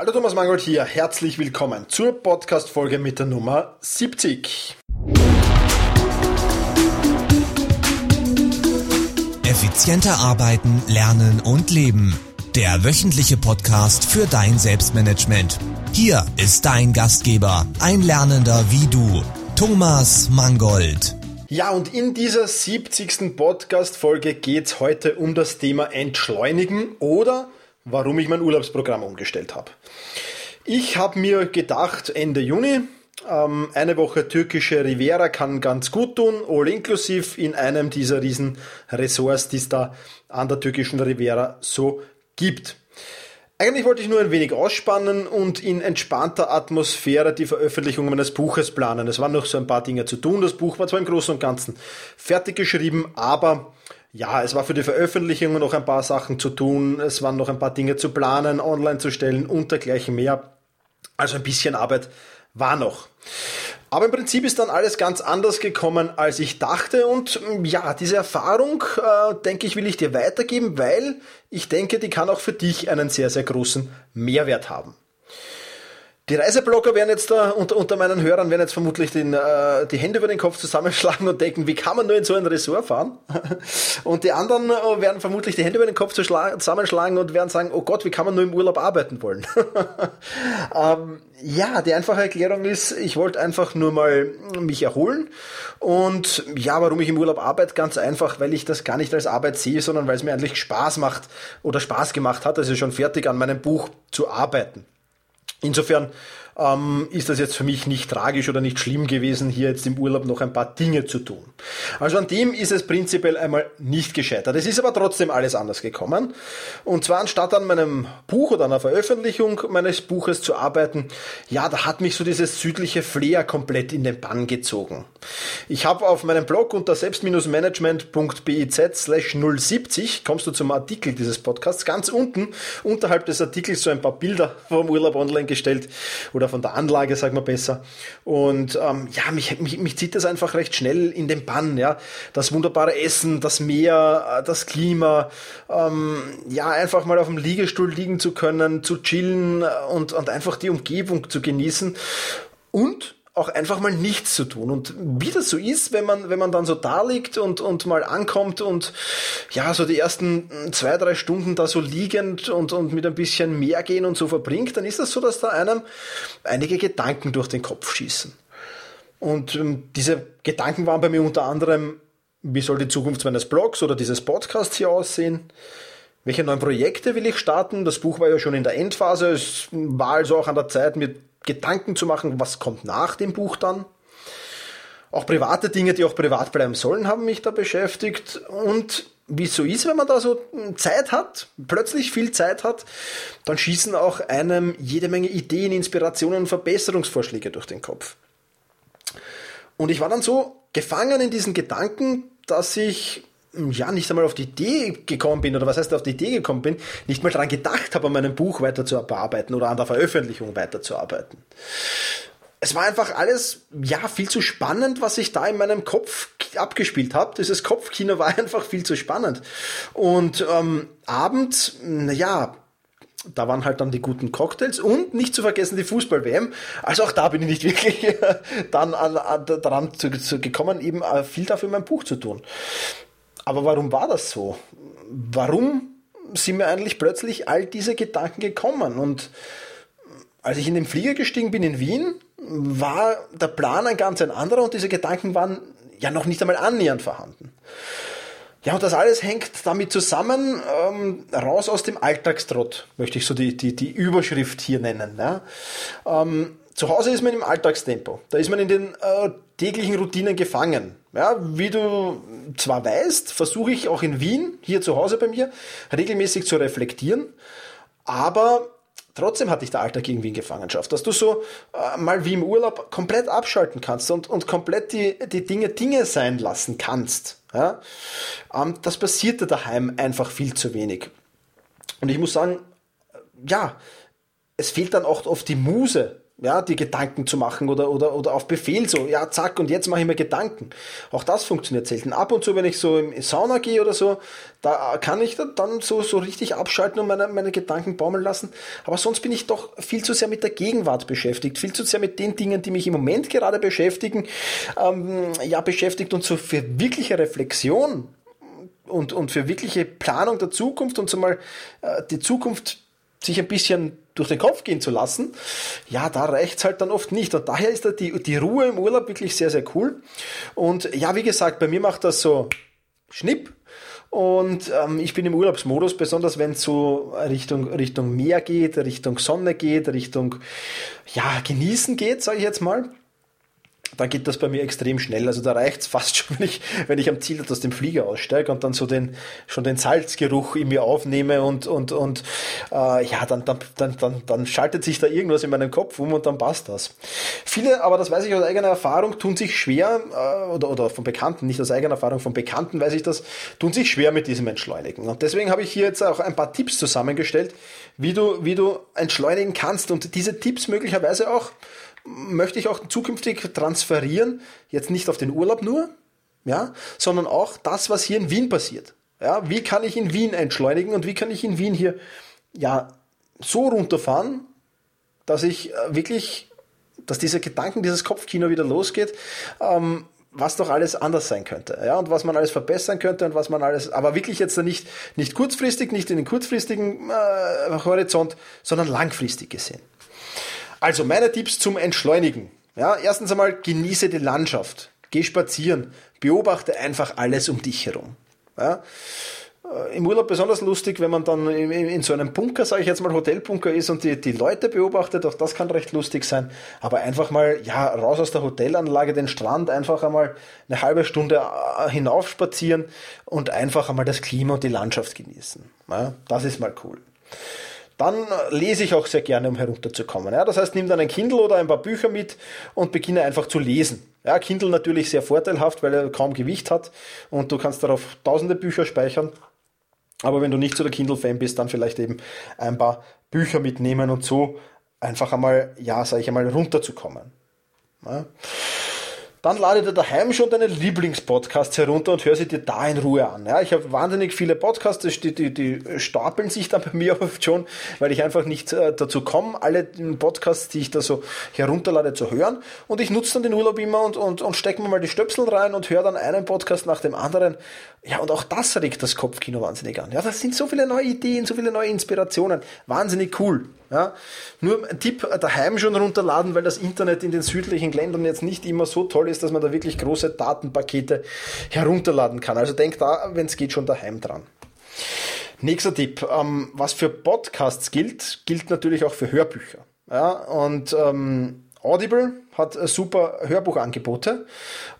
Hallo Thomas Mangold hier, herzlich willkommen zur Podcast-Folge mit der Nummer 70. Effizienter arbeiten, lernen und leben. Der wöchentliche Podcast für dein Selbstmanagement. Hier ist dein Gastgeber, ein Lernender wie du, Thomas Mangold. Ja, und in dieser 70. Podcast-Folge geht es heute um das Thema Entschleunigen oder warum ich mein Urlaubsprogramm umgestellt habe. Ich habe mir gedacht, Ende Juni, ähm, eine Woche türkische Riviera kann ganz gut tun, all inklusiv in einem dieser riesen Ressorts, die es da an der türkischen Riviera so gibt. Eigentlich wollte ich nur ein wenig ausspannen und in entspannter Atmosphäre die Veröffentlichung meines Buches planen. Es waren noch so ein paar Dinge zu tun. Das Buch war zwar im Großen und Ganzen fertig geschrieben, aber ja, es war für die Veröffentlichung noch ein paar Sachen zu tun. Es waren noch ein paar Dinge zu planen, online zu stellen und dergleichen mehr. Also ein bisschen Arbeit war noch. Aber im Prinzip ist dann alles ganz anders gekommen, als ich dachte. Und mm, ja, diese Erfahrung, äh, denke ich, will ich dir weitergeben, weil ich denke, die kann auch für dich einen sehr, sehr großen Mehrwert haben. Die Reiseblogger werden jetzt da unter, unter meinen Hörern werden jetzt vermutlich den, äh, die Hände über den Kopf zusammenschlagen und denken, wie kann man nur in so ein Ressort fahren? Und die anderen äh, werden vermutlich die Hände über den Kopf zusammenschlagen und werden sagen, oh Gott, wie kann man nur im Urlaub arbeiten wollen? ähm, ja, die einfache Erklärung ist, ich wollte einfach nur mal mich erholen. Und ja, warum ich im Urlaub arbeite? Ganz einfach, weil ich das gar nicht als Arbeit sehe, sondern weil es mir eigentlich Spaß macht oder Spaß gemacht hat, also schon fertig an meinem Buch zu arbeiten. Insofern ähm, ist das jetzt für mich nicht tragisch oder nicht schlimm gewesen, hier jetzt im Urlaub noch ein paar Dinge zu tun. Also an dem ist es prinzipiell einmal nicht gescheitert. Es ist aber trotzdem alles anders gekommen. Und zwar anstatt an meinem Buch oder einer Veröffentlichung meines Buches zu arbeiten, ja, da hat mich so dieses südliche Flair komplett in den Bann gezogen. Ich habe auf meinem Blog unter selbst-management.biz slash 070 kommst du zum Artikel dieses Podcasts. Ganz unten unterhalb des Artikels so ein paar Bilder vom Urlaub online gestellt oder von der Anlage, sagen wir besser. Und ähm, ja, mich, mich, mich zieht das einfach recht schnell in den Bann. Ja, das wunderbare Essen, das Meer, äh, das Klima, ähm, ja, einfach mal auf dem Liegestuhl liegen zu können, zu chillen und, und einfach die Umgebung zu genießen. Und auch einfach mal nichts zu tun. Und wie das so ist, wenn man, wenn man dann so da liegt und, und mal ankommt und ja, so die ersten zwei, drei Stunden da so liegend und, und mit ein bisschen mehr gehen und so verbringt, dann ist das so, dass da einem einige Gedanken durch den Kopf schießen. Und ähm, diese Gedanken waren bei mir unter anderem, wie soll die Zukunft meines Blogs oder dieses Podcasts hier aussehen? Welche neuen Projekte will ich starten? Das Buch war ja schon in der Endphase. Es war also auch an der Zeit, mir Gedanken zu machen, was kommt nach dem Buch dann. Auch private Dinge, die auch privat bleiben sollen, haben mich da beschäftigt. Und wie es so ist, wenn man da so Zeit hat, plötzlich viel Zeit hat, dann schießen auch einem jede Menge Ideen, Inspirationen und Verbesserungsvorschläge durch den Kopf. Und ich war dann so gefangen in diesen Gedanken, dass ich ja, nicht einmal auf die Idee gekommen bin, oder was heißt auf die Idee gekommen bin, nicht mal daran gedacht habe, an meinem Buch weiterzuarbeiten oder an der Veröffentlichung weiterzuarbeiten. Es war einfach alles, ja, viel zu spannend, was sich da in meinem Kopf abgespielt hat. Dieses Kopfkino war einfach viel zu spannend. Und ähm, abends, ja, da waren halt dann die guten Cocktails und nicht zu vergessen die Fußball-WM. Also auch da bin ich nicht wirklich dann an, an, daran zu, zu gekommen, eben äh, viel dafür in meinem Buch zu tun. Aber warum war das so? Warum sind mir eigentlich plötzlich all diese Gedanken gekommen? Und als ich in den Flieger gestiegen bin in Wien, war der Plan ein ganz ein anderer und diese Gedanken waren ja noch nicht einmal annähernd vorhanden. Ja, und das alles hängt damit zusammen, ähm, raus aus dem Alltagstrott, möchte ich so die, die, die Überschrift hier nennen. Ja. Ähm, zu Hause ist man im Alltagstempo. Da ist man in den äh, täglichen Routinen gefangen. Ja, wie du zwar weißt, versuche ich auch in Wien, hier zu Hause bei mir, regelmäßig zu reflektieren, aber trotzdem hatte ich der Alltag irgendwie in Gefangenschaft, dass du so äh, mal wie im Urlaub komplett abschalten kannst und, und komplett die, die Dinge Dinge sein lassen kannst. Ja? Ähm, das passierte daheim einfach viel zu wenig. Und ich muss sagen, ja, es fehlt dann auch oft die Muse, ja, die Gedanken zu machen oder, oder, oder auf Befehl so, ja, zack, und jetzt mache ich mir Gedanken. Auch das funktioniert selten. Ab und zu, wenn ich so im Sauna gehe oder so, da kann ich dann so, so richtig abschalten und meine, meine Gedanken baumeln lassen. Aber sonst bin ich doch viel zu sehr mit der Gegenwart beschäftigt, viel zu sehr mit den Dingen, die mich im Moment gerade beschäftigen, ähm, ja, beschäftigt und so für wirkliche Reflexion und, und für wirkliche Planung der Zukunft und so mal äh, die Zukunft sich ein bisschen durch den Kopf gehen zu lassen, ja, da reicht's halt dann oft nicht. Und daher ist da die, die Ruhe im Urlaub wirklich sehr, sehr cool. Und ja, wie gesagt, bei mir macht das so Schnipp. Und ähm, ich bin im Urlaubsmodus, besonders wenn es so Richtung, Richtung Meer geht, Richtung Sonne geht, Richtung ja, Genießen geht, sage ich jetzt mal dann geht das bei mir extrem schnell. Also da reicht's fast schon, wenn ich, wenn ich am Ziel aus dem Flieger aussteige und dann so den, schon den Salzgeruch in mir aufnehme und, und, und äh, ja, dann, dann, dann, dann, dann schaltet sich da irgendwas in meinem Kopf um und dann passt das. Viele, aber das weiß ich aus eigener Erfahrung, tun sich schwer, äh, oder, oder von Bekannten, nicht aus eigener Erfahrung, von Bekannten weiß ich das, tun sich schwer mit diesem Entschleunigen. Und deswegen habe ich hier jetzt auch ein paar Tipps zusammengestellt, wie du, wie du entschleunigen kannst und diese Tipps möglicherweise auch möchte ich auch zukünftig transferieren, jetzt nicht auf den Urlaub nur, ja, sondern auch das, was hier in Wien passiert. Ja, wie kann ich in Wien entschleunigen und wie kann ich in Wien hier ja so runterfahren, dass ich äh, wirklich, dass diese Gedanken, dieses Kopfkino wieder losgeht, ähm, was doch alles anders sein könnte, ja, und was man alles verbessern könnte und was man alles, aber wirklich jetzt nicht, nicht kurzfristig, nicht in den kurzfristigen äh, Horizont, sondern langfristig gesehen. Also meine Tipps zum Entschleunigen. Ja, erstens einmal genieße die Landschaft. Geh spazieren. Beobachte einfach alles um dich herum. Ja, äh, Im Urlaub besonders lustig, wenn man dann in, so einem Bunker, sage ich jetzt mal, Hotelbunker ist und die, die Leute beobachtet, auch das kann recht lustig sein. Aber einfach mal, ja, raus aus der Hotelanlage, den Strand, einfach einmal eine halbe Stunde äh, hinaufspazieren und einfach einmal das Klima und die Landschaft genießen. Ja, das ist mal cool dann lese ich auch sehr gerne, um herunterzukommen. Ja, das heißt, nimm dann ein Kindle oder ein paar Bücher mit und beginne einfach zu lesen. Ja, Kindle natürlich sehr vorteilhaft, weil er kaum Gewicht hat und du kannst darauf tausende Bücher speichern. Aber wenn du nicht so der Kindle-Fan bist, dann vielleicht eben ein paar Bücher mitnehmen und so einfach einmal, ja, sage ich einmal, runterzukommen. Ja. Dann lade dir daheim schon deine Lieblingspodcasts herunter und hör sie dir da in Ruhe an. Ja, ich habe wahnsinnig viele Podcasts, die, die, die stapeln sich dann bei mir oft schon, weil ich einfach nicht äh, dazu komme, alle Podcasts, die ich da so herunterlade, zu hören. Und ich nutze dann den Urlaub immer und, und, und stecke mir mal die Stöpsel rein und höre dann einen Podcast nach dem anderen. Ja, und auch das regt das Kopfkino wahnsinnig an. Ja, das sind so viele neue Ideen, so viele neue Inspirationen. Wahnsinnig cool. Ja, nur ein Tipp, daheim schon runterladen, weil das Internet in den südlichen Ländern jetzt nicht immer so toll ist, dass man da wirklich große Datenpakete herunterladen kann. Also denk da, wenn es geht, schon daheim dran. Nächster Tipp, ähm, was für Podcasts gilt, gilt natürlich auch für Hörbücher. Ja, und ähm, Audible hat super Hörbuchangebote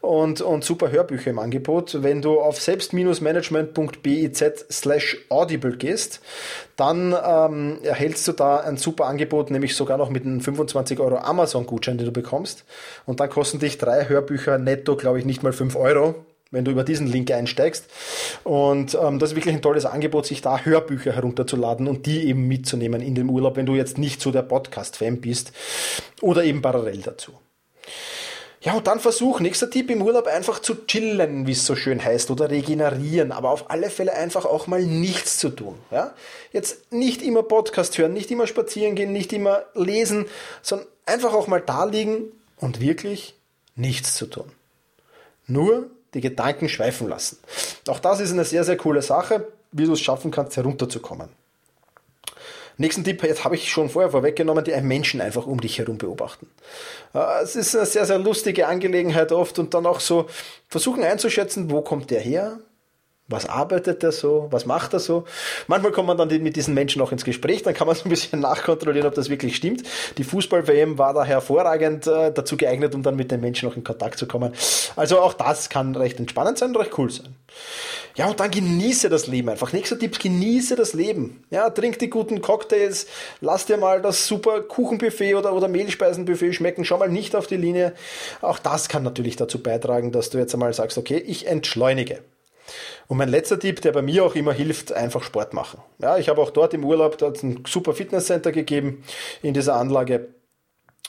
und, und super Hörbücher im Angebot. Wenn du auf selbst-management.biz slash audible gehst, dann ähm, erhältst du da ein super Angebot, nämlich sogar noch mit einem 25 Euro Amazon-Gutschein, den du bekommst. Und dann kosten dich drei Hörbücher netto, glaube ich, nicht mal 5 Euro wenn du über diesen Link einsteigst. Und ähm, das ist wirklich ein tolles Angebot, sich da Hörbücher herunterzuladen und die eben mitzunehmen in den Urlaub, wenn du jetzt nicht so der Podcast-Fan bist oder eben parallel dazu. Ja, und dann versuch, nächster Tipp im Urlaub einfach zu chillen, wie es so schön heißt, oder regenerieren, aber auf alle Fälle einfach auch mal nichts zu tun. Ja? Jetzt nicht immer Podcast hören, nicht immer spazieren gehen, nicht immer lesen, sondern einfach auch mal da liegen und wirklich nichts zu tun. Nur die Gedanken schweifen lassen. Auch das ist eine sehr, sehr coole Sache, wie du es schaffen kannst, herunterzukommen. Nächsten Tipp, jetzt habe ich schon vorher vorweggenommen, die einen Menschen einfach um dich herum beobachten. Äh, es ist eine sehr, sehr lustige Angelegenheit oft und dann auch so versuchen einzuschätzen, wo kommt der her? Was arbeitet er so? Was macht er so? Manchmal kommt man dann mit diesen Menschen auch ins Gespräch, dann kann man so ein bisschen nachkontrollieren, ob das wirklich stimmt. Die Fußball-WM war da hervorragend äh, dazu geeignet, um dann mit den Menschen noch in Kontakt zu kommen. Also auch das kann recht entspannend sein, recht cool sein. Ja, und dann genieße das Leben einfach. Nächster Tipp, genieße das Leben. Ja, trink die guten Cocktails, lass dir mal das super Kuchenbuffet oder, oder Mehlspeisenbuffet schmecken, schau mal nicht auf die Linie. Auch das kann natürlich dazu beitragen, dass du jetzt einmal sagst, okay, ich entschleunige. Und mein letzter Tipp, der bei mir auch immer hilft, einfach Sport machen. Ja, ich habe auch dort im Urlaub dort ein super Fitnesscenter gegeben in dieser Anlage.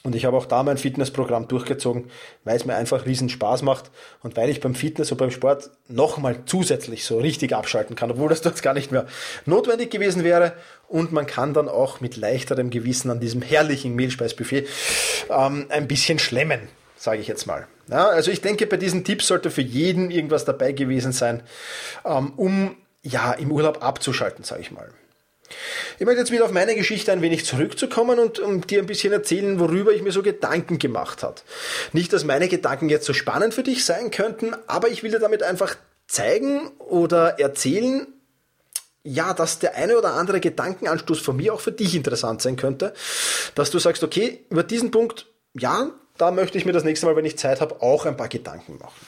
Und ich habe auch da mein Fitnessprogramm durchgezogen, weil es mir einfach riesen Spaß macht und weil ich beim Fitness und beim Sport nochmal zusätzlich so richtig abschalten kann, obwohl das dort gar nicht mehr notwendig gewesen wäre. Und man kann dann auch mit leichterem Gewissen an diesem herrlichen Mehlspeisbuffet ähm, ein bisschen schlemmen, sage ich jetzt mal. Ja, also ich denke, bei diesen Tipps sollte für jeden irgendwas dabei gewesen sein, ähm, um ja im Urlaub abzuschalten, sage ich mal. Ich möchte jetzt wieder auf meine Geschichte ein wenig zurückzukommen und um dir ein bisschen erzählen, worüber ich mir so Gedanken gemacht habe. Nicht, dass meine Gedanken jetzt so spannend für dich sein könnten, aber ich will dir damit einfach zeigen oder erzählen, ja, dass der eine oder andere Gedankenanstoß von mir auch für dich interessant sein könnte, dass du sagst, okay, über diesen Punkt, ja, da möchte ich mir das nächste Mal, wenn ich Zeit habe, auch ein paar Gedanken machen.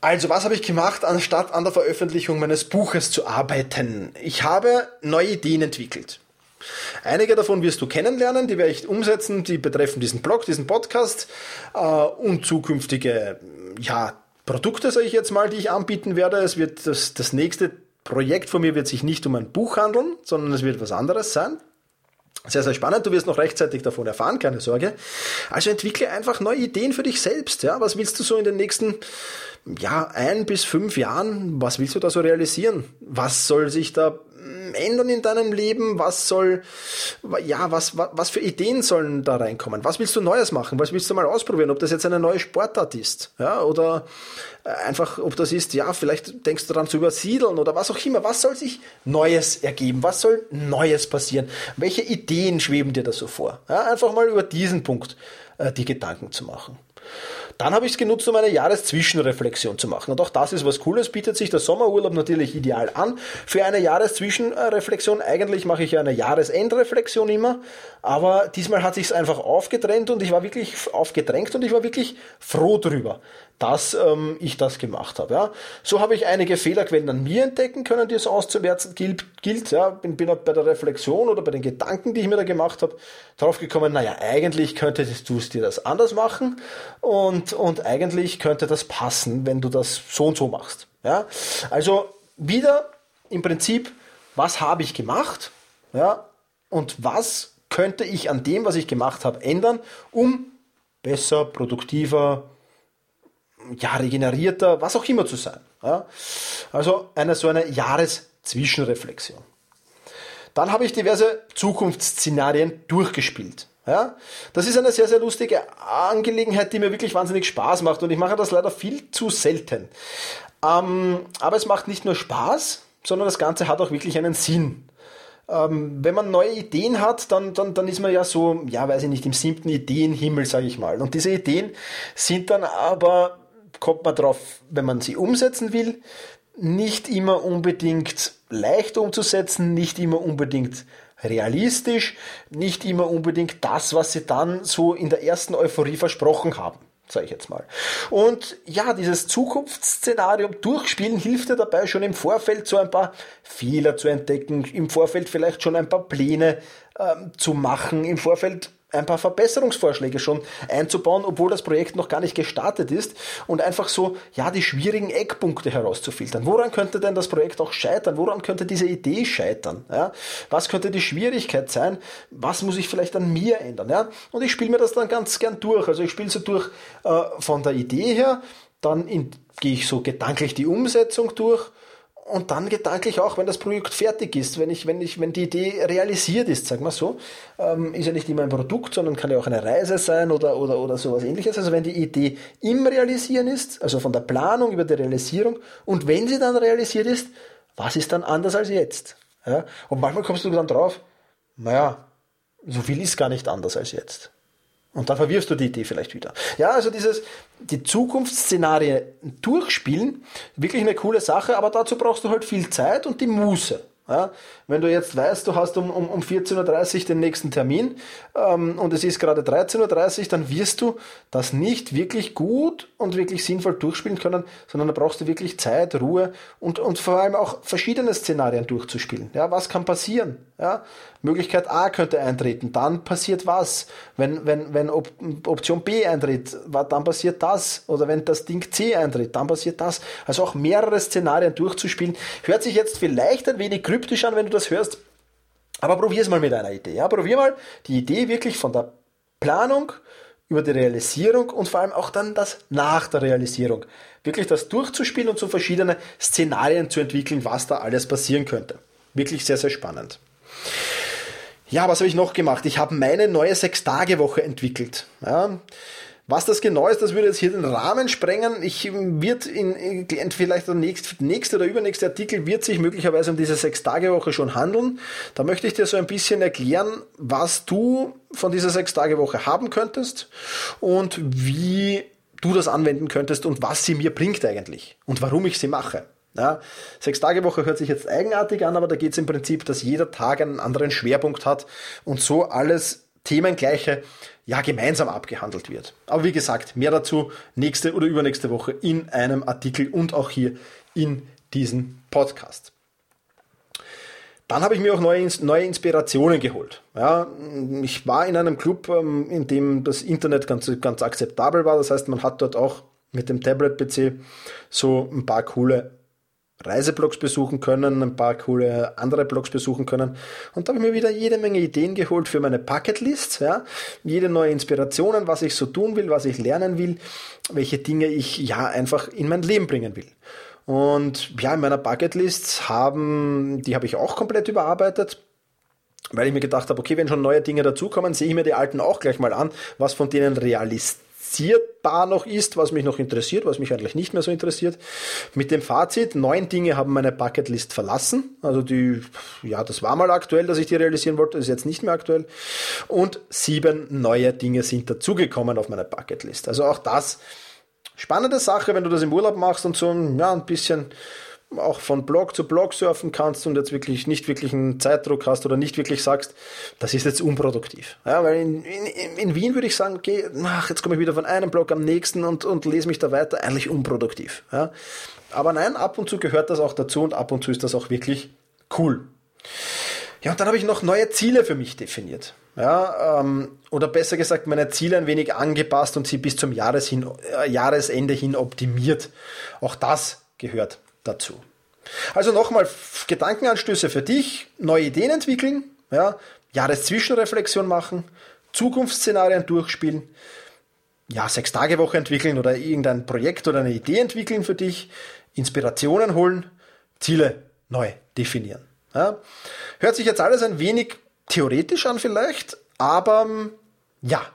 Also, was habe ich gemacht, anstatt an der Veröffentlichung meines Buches zu arbeiten? Ich habe neue Ideen entwickelt. Einige davon wirst du kennenlernen, die werde ich umsetzen, die betreffen diesen Blog, diesen Podcast äh, und zukünftige ja, Produkte, sage ich jetzt mal, die ich anbieten werde. Es wird das, das nächste Projekt von mir wird sich nicht um ein Buch handeln, sondern es wird was anderes sein. Sehr, sehr spannend. Du wirst noch rechtzeitig davon erfahren, keine Sorge. Also entwickle einfach neue Ideen für dich selbst. Ja, was willst du so in den nächsten ja, ein bis fünf Jahren, was willst du da so realisieren? Was soll sich da ändern in deinem Leben? Was soll, ja, was, was, was für Ideen sollen da reinkommen? Was willst du Neues machen? Was willst du mal ausprobieren? Ob das jetzt eine neue Sportart ist, ja, oder äh, einfach, ob das ist, ja, vielleicht denkst du daran zu übersiedeln oder was auch immer. Was soll sich Neues ergeben? Was soll Neues passieren? Welche Ideen schweben dir da so vor? Ja, einfach mal über diesen Punkt äh, die Gedanken zu machen. Dann habe ich es genutzt, um eine Jahreszwischenreflexion zu machen. Und auch das ist was Cooles, bietet sich der Sommerurlaub natürlich ideal an. Für eine Jahreszwischenreflexion, eigentlich mache ich ja eine Jahresendreflexion immer, aber diesmal hat sich es einfach aufgetrennt und ich war wirklich aufgedrängt und ich war wirklich froh drüber dass ähm, ich das gemacht habe. Ja. So habe ich einige Fehlerquellen an mir entdecken können, die es auszuwerten gilt. gilt ja. Bin, bin bei der Reflexion oder bei den Gedanken, die ich mir da gemacht habe, drauf gekommen, naja, eigentlich könntest du es dir das anders machen und, und eigentlich könnte das passen, wenn du das so und so machst. Ja. Also wieder im Prinzip, was habe ich gemacht ja, und was könnte ich an dem, was ich gemacht habe, ändern, um besser, produktiver, ja, regenerierter, was auch immer zu sein. Ja? Also eine so eine Jahreszwischenreflexion. Dann habe ich diverse Zukunftsszenarien durchgespielt. Ja, das ist eine sehr, sehr lustige Angelegenheit, die mir wirklich wahnsinnig Spaß macht und ich mache das leider viel zu selten. Ähm, aber es macht nicht nur Spaß, sondern das Ganze hat auch wirklich einen Sinn. Ähm, wenn man neue Ideen hat, dann, dann, dann ist man ja so, ja, weiß ich nicht, im siebten Ideenhimmel, sage ich mal. Und diese Ideen sind dann aber kommt man drauf, wenn man sie umsetzen will, nicht immer unbedingt leicht umzusetzen, nicht immer unbedingt realistisch, nicht immer unbedingt das, was sie dann so in der ersten Euphorie versprochen haben sage ich jetzt mal. Und ja, dieses Zukunftsszenario durchspielen hilft dir dabei, schon im Vorfeld so ein paar Fehler zu entdecken, im Vorfeld vielleicht schon ein paar Pläne ähm, zu machen, im Vorfeld ein paar Verbesserungsvorschläge schon einzubauen, obwohl das Projekt noch gar nicht gestartet ist und einfach so, ja, die schwierigen Eckpunkte herauszufiltern. Woran könnte denn das Projekt auch scheitern? Woran könnte diese Idee scheitern? Ja? Was könnte die Schwierigkeit sein? Was muss ich vielleicht an mir ändern? Ja? Und ich spiele mir das dann ganz gern durch. Also ich spiele so durch äh, von der Idee her, dann gehe ich so gedanklich die Umsetzung durch und dann gedanklich auch, wenn das Projekt fertig ist, wenn ich, wenn ich, wenn die Idee realisiert ist, sag mal so, ähm, ist ja nicht immer ein Produkt, sondern kann ja auch eine Reise sein oder, oder, oder sowas ähnliches. Also wenn die Idee im Realisieren ist, also von der Planung über die Realisierung, und wenn sie dann realisiert ist, was ist dann anders als jetzt? Ja? Und manchmal kommst du dann drauf, naja, so viel ist gar nicht anders als jetzt. Und dann verwirfst du die Idee vielleicht wieder. Ja, also dieses, die Zukunftsszenarien durchspielen, wirklich eine coole Sache, aber dazu brauchst du halt viel Zeit und die Muße. Ja, wenn du jetzt weißt, du hast um, um, um 14.30 Uhr den nächsten Termin ähm, und es ist gerade 13.30 Uhr, dann wirst du das nicht wirklich gut und wirklich sinnvoll durchspielen können, sondern da brauchst du wirklich Zeit, Ruhe und, und vor allem auch verschiedene Szenarien durchzuspielen. Ja, was kann passieren? Ja, Möglichkeit A könnte eintreten, dann passiert was. Wenn, wenn, wenn Op Option B eintritt, dann passiert das. Oder wenn das Ding C eintritt, dann passiert das. Also auch mehrere Szenarien durchzuspielen. Hört sich jetzt vielleicht ein wenig kryptisch an, wenn du das hörst. Aber probier es mal mit einer Idee. Ja? Probier mal die Idee wirklich von der Planung, über die Realisierung und vor allem auch dann das nach der Realisierung. Wirklich das durchzuspielen und so verschiedene Szenarien zu entwickeln, was da alles passieren könnte. Wirklich sehr, sehr spannend. Ja, was habe ich noch gemacht? Ich habe meine neue Sechs-Tage-Woche entwickelt. Ja, was das genau ist, das würde jetzt hier den Rahmen sprengen. Ich wird in, in vielleicht der nächste, nächste oder übernächste Artikel wird sich möglicherweise um diese Sechs-Tage-Woche schon handeln. Da möchte ich dir so ein bisschen erklären, was du von dieser Sechs-Tage-Woche haben könntest und wie du das anwenden könntest und was sie mir bringt eigentlich und warum ich sie mache. Ja, Sechs-Tage-Woche hört sich jetzt eigenartig an, aber da geht es im Prinzip, dass jeder Tag einen anderen Schwerpunkt hat und so alles themengleiche ja gemeinsam abgehandelt wird. Aber wie gesagt, mehr dazu nächste oder übernächste Woche in einem Artikel und auch hier in diesem Podcast. Dann habe ich mir auch neue, neue Inspirationen geholt. Ja, ich war in einem Club, ähm, in dem das Internet ganz, ganz akzeptabel war. Das heißt, man hat dort auch mit dem Tablet-PC so ein paar coole Reiseblogs besuchen können, ein paar coole andere Blogs besuchen können. Und da habe ich mir wieder jede Menge Ideen geholt für meine Bucketlist, ja. Jede neue Inspirationen, was ich so tun will, was ich lernen will, welche Dinge ich ja einfach in mein Leben bringen will. Und ja, in meiner Bucketlist haben, die habe ich auch komplett überarbeitet weil ich mir gedacht habe, okay, wenn schon neue Dinge dazukommen, sehe ich mir die alten auch gleich mal an, was von denen realist realisierbar noch ist, was mich noch interessiert, was mich eigentlich nicht mehr so interessiert. Mit dem Fazit, neun Dinge haben meine Bucketlist verlassen. Also die, ja, das war mal aktuell, dass ich die realisieren wollte, ist jetzt nicht mehr aktuell. Und sieben neue Dinge sind dazugekommen auf meiner Bucketlist. Also auch das spannende Sache, wenn du das im Urlaub machst und so, ja, ein bisschen auch von Blog zu Blog surfen kannst und jetzt wirklich nicht wirklich einen Zeitdruck hast oder nicht wirklich sagst, das ist jetzt unproduktiv. Ja, weil in, in, in Wien würde ich sagen, okay, ach, jetzt komme ich wieder von einem Blog am nächsten und, und lese mich da weiter, eigentlich unproduktiv. Ja. Aber nein, ab und zu gehört das auch dazu und ab und zu ist das auch wirklich cool. Ja, und dann habe ich noch neue Ziele für mich definiert. Ja, ähm, oder besser gesagt, meine Ziele ein wenig angepasst und sie bis zum Jahres hin, äh, Jahresende hin optimiert. Auch das gehört dazu. Also nochmal Gedankenanstöße für dich, neue Ideen entwickeln, ja, Jahreszwischenreflexion machen, Zukunftsszenarien durchspielen, ja, sechs Tage Woche entwickeln oder irgendein Projekt oder eine Idee entwickeln für dich, Inspirationen holen, Ziele neu definieren. Ja. Hört sich jetzt alles ein wenig theoretisch an vielleicht, aber ja,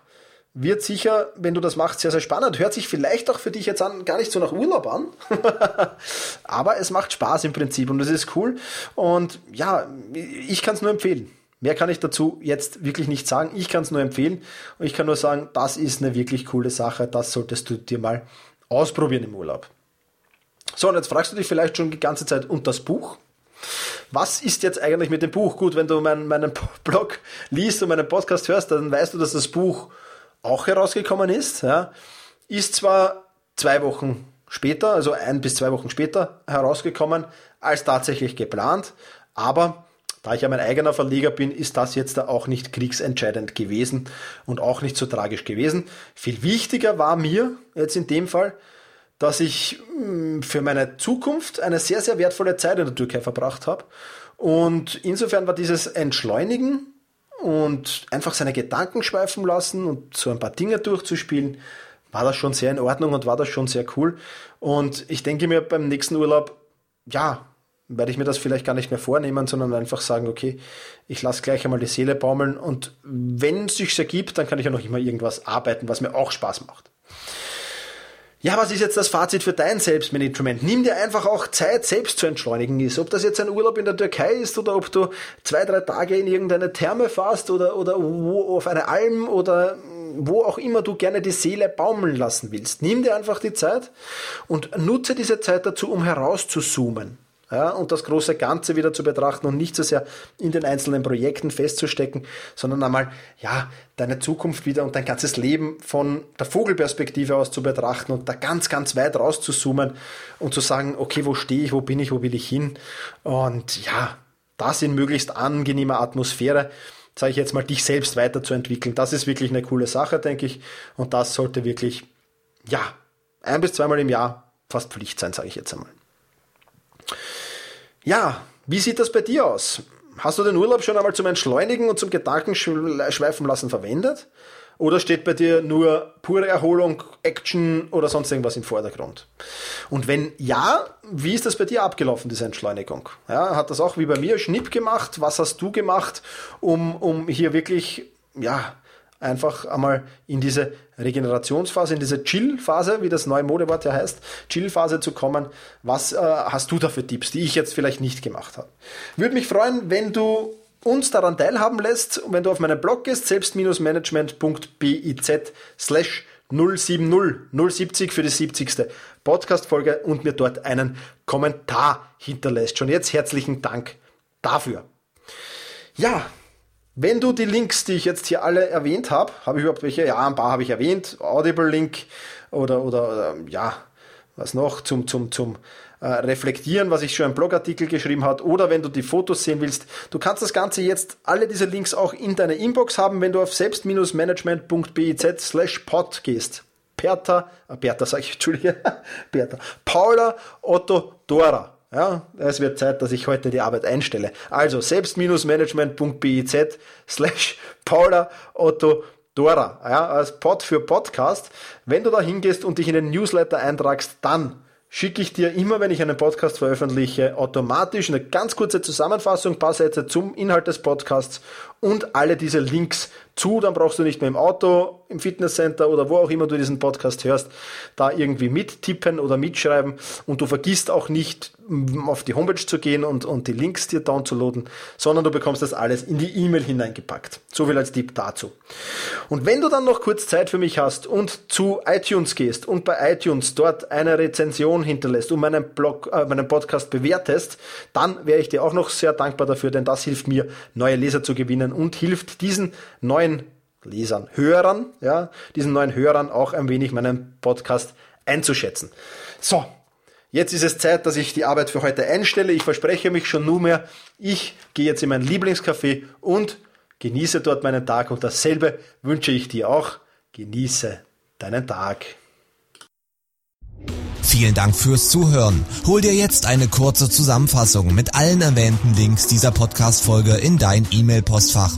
wird sicher, wenn du das machst, sehr, sehr spannend. Hört sich vielleicht auch für dich jetzt an, gar nicht so nach Urlaub an. Aber es macht Spaß im Prinzip und es ist cool. Und ja, ich kann es nur empfehlen. Mehr kann ich dazu jetzt wirklich nicht sagen. Ich kann es nur empfehlen. Und ich kann nur sagen, das ist eine wirklich coole Sache. Das solltest du dir mal ausprobieren im Urlaub. So, und jetzt fragst du dich vielleicht schon die ganze Zeit, und das Buch? Was ist jetzt eigentlich mit dem Buch? Gut, wenn du meinen, meinen Blog liest und meinen Podcast hörst, dann weißt du, dass das Buch auch herausgekommen ist. Ja, ist zwar zwei Wochen später, also ein bis zwei Wochen später herausgekommen, als tatsächlich geplant, aber da ich ja mein eigener Verleger bin, ist das jetzt auch nicht kriegsentscheidend gewesen und auch nicht so tragisch gewesen. Viel wichtiger war mir jetzt in dem Fall, dass ich hm, für meine Zukunft eine sehr, sehr wertvolle Zeit in der Türkei verbracht habe. Und insofern war dieses Entschleunigen und einfach seine Gedanken schweifen lassen und so ein paar Dinge durchzuspielen, war das schon sehr in Ordnung und war das schon sehr cool. Und ich denke mir beim nächsten Urlaub, ja, werde ich mir das vielleicht gar nicht mehr vornehmen, sondern einfach sagen, okay, ich lasse gleich einmal die Seele baumeln und wenn es sich ergibt, dann kann ich ja noch immer irgendwas arbeiten, was mir auch Spaß macht. Ja, was ist jetzt das Fazit für dein Selbstmanagement? Nimm dir einfach auch Zeit, selbst zu entschleunigen ist. Ob das jetzt ein Urlaub in der Türkei ist oder ob du zwei, drei Tage in irgendeine Therme fährst oder, oder wo auf eine Alm oder wo auch immer du gerne die Seele baumeln lassen willst. Nimm dir einfach die Zeit und nutze diese Zeit dazu, um herauszuzoomen ja, und das große Ganze wieder zu betrachten und nicht so sehr in den einzelnen Projekten festzustecken, sondern einmal, ja, deine Zukunft wieder und dein ganzes Leben von der Vogelperspektive aus zu betrachten und da ganz, ganz weit raus zu zoomen und zu sagen, okay, wo stehe ich, wo bin ich, wo will ich hin? Und ja, das in möglichst angenehmer Atmosphäre, sage ich jetzt mal, dich selbst weiterzuentwickeln. Das ist wirklich eine coole Sache, denke ich. Und das sollte wirklich, ja, ein bis zweimal im Jahr fast Pflicht sein, sage ich jetzt einmal. Ja, wie sieht das bei dir aus? Hast du den Urlaub schon einmal zum Entschleunigen und zum Gedankenschweifen lassen verwendet? Oder steht bei dir nur pure Erholung, Action oder sonst irgendwas im Vordergrund? Und wenn ja, wie ist das bei dir abgelaufen, diese Entschleunigung? Ja, hat das auch wie bei mir Schnipp gemacht? Was hast du gemacht, um, um hier wirklich, ja, einfach einmal in diese Regenerationsphase, in diese Chill-Phase, wie das neue Modewort ja heißt, Chill-Phase zu kommen. Was äh, hast du da für Tipps, die ich jetzt vielleicht nicht gemacht habe? Würde mich freuen, wenn du uns daran teilhaben lässt, und wenn du auf meinen Blog gehst, selbst-management.biz slash 070, 070 für die 70. Podcast-Folge und mir dort einen Kommentar hinterlässt. Schon jetzt herzlichen Dank dafür. Ja, wenn du die Links, die ich jetzt hier alle erwähnt habe, habe ich überhaupt welche? Ja, ein paar habe ich erwähnt. Audible-Link oder, oder, oder, ja, was noch zum, zum, zum äh, reflektieren, was ich schon im Blogartikel geschrieben habe, oder wenn du die Fotos sehen willst. Du kannst das Ganze jetzt, alle diese Links auch in deiner Inbox haben, wenn du auf selbst-management.biz slash pod gehst. Bertha, äh, Bertha sag ich, Entschuldige, Bertha, Paula, Otto, Dora. Ja, es wird Zeit, dass ich heute die Arbeit einstelle. Also selbst-management.biz slash Paula Otto Dora, ja, als Pod für Podcast. Wenn du da hingehst und dich in den Newsletter eintragst, dann schicke ich dir immer, wenn ich einen Podcast veröffentliche, automatisch eine ganz kurze Zusammenfassung, paar Sätze zum Inhalt des Podcasts und alle diese Links zu. Dann brauchst du nicht mehr im Auto, im Fitnesscenter oder wo auch immer du diesen Podcast hörst, da irgendwie mittippen oder mitschreiben und du vergisst auch nicht auf die Homepage zu gehen und, und die Links dir downzuladen, sondern du bekommst das alles in die E-Mail hineingepackt. So viel als Tipp dazu. Und wenn du dann noch kurz Zeit für mich hast und zu iTunes gehst und bei iTunes dort eine Rezension hinterlässt und meinen Blog, äh, meinen Podcast bewertest, dann wäre ich dir auch noch sehr dankbar dafür, denn das hilft mir, neue Leser zu gewinnen und hilft diesen neuen Lesern, Hörern, ja, diesen neuen Hörern auch ein wenig meinen Podcast einzuschätzen. So, Jetzt ist es Zeit, dass ich die Arbeit für heute einstelle. Ich verspreche mich schon nunmehr. Ich gehe jetzt in mein Lieblingscafé und genieße dort meinen Tag. Und dasselbe wünsche ich dir auch. Genieße deinen Tag. Vielen Dank fürs Zuhören. Hol dir jetzt eine kurze Zusammenfassung mit allen erwähnten Links dieser Podcast-Folge in dein E-Mail-Postfach.